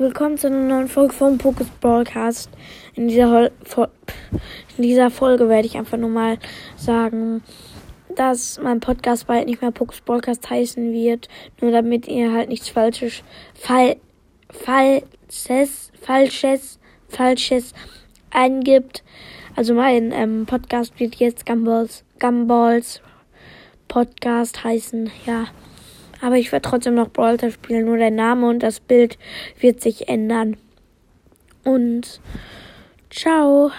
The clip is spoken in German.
Willkommen zu einer neuen Folge vom Pokus Broadcast. In dieser, in dieser Folge werde ich einfach nur mal sagen, dass mein Podcast bald nicht mehr Pokus Broadcast heißen wird. Nur damit ihr halt nichts Falsches, Fall, Falsches, Falsches, Falsches eingibt. Also mein ähm, Podcast wird jetzt Gumballs, Gumballs Podcast heißen, ja. Aber ich werde trotzdem noch Brawler spielen, nur der Name und das Bild wird sich ändern. Und ciao.